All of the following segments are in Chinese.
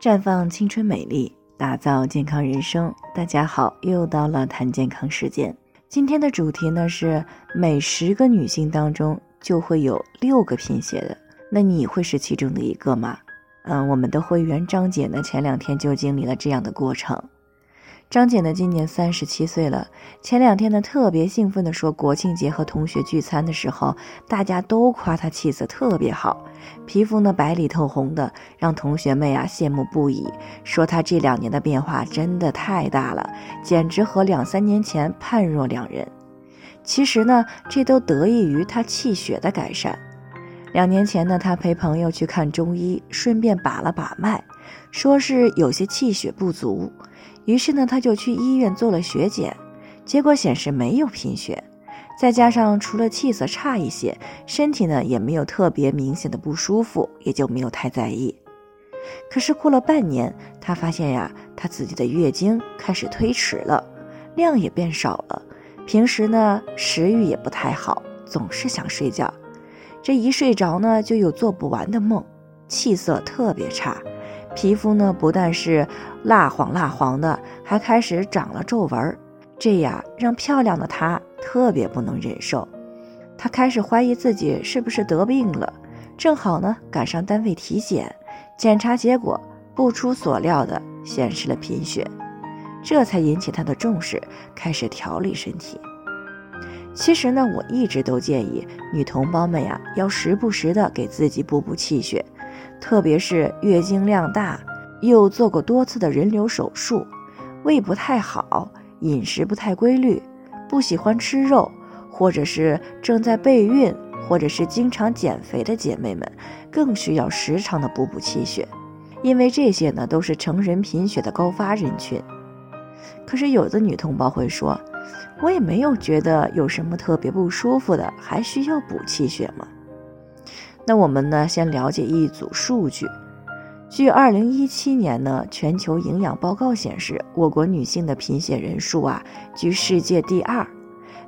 绽放青春美丽，打造健康人生。大家好，又到了谈健康时间。今天的主题呢是每十个女性当中就会有六个贫血的，那你会是其中的一个吗？嗯，我们的会员张姐呢前两天就经历了这样的过程。张姐呢，今年三十七岁了。前两天呢，特别兴奋地说，国庆节和同学聚餐的时候，大家都夸她气色特别好，皮肤呢白里透红的，让同学们呀羡慕不已，说她这两年的变化真的太大了，简直和两三年前判若两人。其实呢，这都得益于她气血的改善。两年前呢，他陪朋友去看中医，顺便把了把脉，说是有些气血不足。于是呢，他就去医院做了血检，结果显示没有贫血，再加上除了气色差一些，身体呢也没有特别明显的不舒服，也就没有太在意。可是过了半年，他发现呀，他自己的月经开始推迟了，量也变少了，平时呢食欲也不太好，总是想睡觉，这一睡着呢就有做不完的梦，气色特别差。皮肤呢，不但是蜡黄蜡黄的，还开始长了皱纹儿，这样让漂亮的她特别不能忍受。她开始怀疑自己是不是得病了。正好呢，赶上单位体检，检查结果不出所料的显示了贫血，这才引起她的重视，开始调理身体。其实呢，我一直都建议女同胞们呀，要时不时的给自己补补气血。特别是月经量大，又做过多次的人流手术，胃不太好，饮食不太规律，不喜欢吃肉，或者是正在备孕，或者是经常减肥的姐妹们，更需要时常的补补气血，因为这些呢都是成人贫血的高发人群。可是有的女同胞会说，我也没有觉得有什么特别不舒服的，还需要补气血吗？那我们呢，先了解一组数据。据二零一七年呢全球营养报告显示，我国女性的贫血人数啊居世界第二，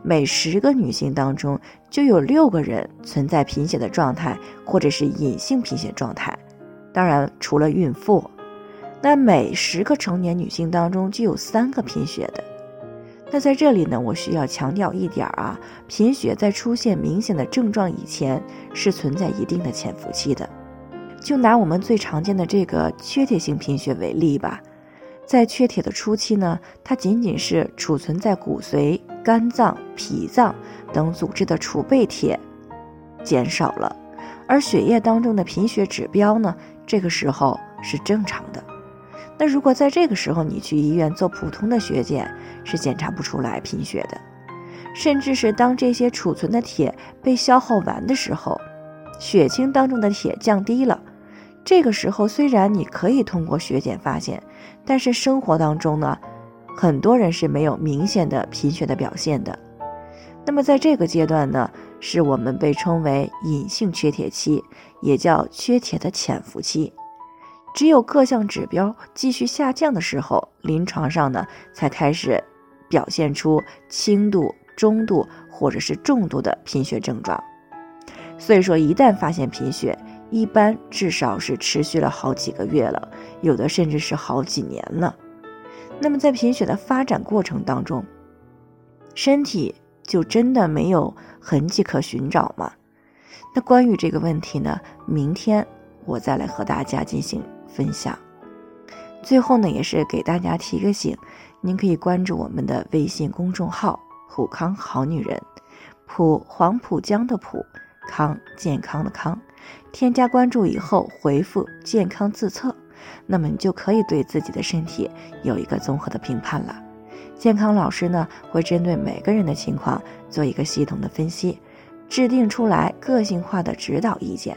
每十个女性当中就有六个人存在贫血的状态，或者是隐性贫血状态。当然，除了孕妇，那每十个成年女性当中就有三个贫血的。那在这里呢，我需要强调一点啊，贫血在出现明显的症状以前是存在一定的潜伏期的。就拿我们最常见的这个缺铁性贫血为例吧，在缺铁的初期呢，它仅仅是储存在骨髓、肝脏、脾脏等组织的储备铁减少了，而血液当中的贫血指标呢，这个时候是正常的。那如果在这个时候你去医院做普通的血检，是检查不出来贫血的，甚至是当这些储存的铁被消耗完的时候，血清当中的铁降低了，这个时候虽然你可以通过血检发现，但是生活当中呢，很多人是没有明显的贫血的表现的。那么在这个阶段呢，是我们被称为隐性缺铁期，也叫缺铁的潜伏期。只有各项指标继续下降的时候，临床上呢才开始表现出轻度、中度或者是重度的贫血症状。所以说，一旦发现贫血，一般至少是持续了好几个月了，有的甚至是好几年了。那么在贫血的发展过程当中，身体就真的没有痕迹可寻找吗？那关于这个问题呢，明天我再来和大家进行。分享，最后呢，也是给大家提个醒，您可以关注我们的微信公众号“普康好女人”，普黄浦江的普康健康的康，添加关注以后回复“健康自测”，那么你就可以对自己的身体有一个综合的评判了。健康老师呢，会针对每个人的情况做一个系统的分析，制定出来个性化的指导意见。